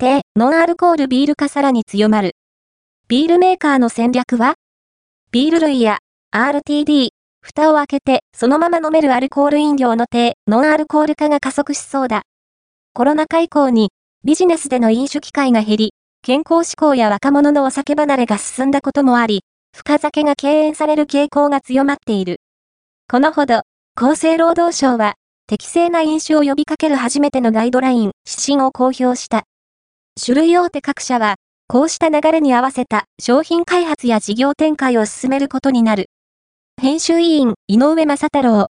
低、ノンアルコールビール化さらに強まる。ビールメーカーの戦略は？ビール類や RTD、蓋を開けてそのまま飲めるアルコール飲料の低、ノンアルコール化が加速しそうだ。コロナ禍以降にビジネスでの飲酒機会が減り、健康志向や若者のお酒離れが進んだこともあり、深酒が敬遠される傾向が強まっている。このほど、厚生労働省は、適正な飲酒を呼びかける初めてのガイドライン、指針を公表した。種類大手各社は、こうした流れに合わせた商品開発や事業展開を進めることになる。編集委員、井上正太郎、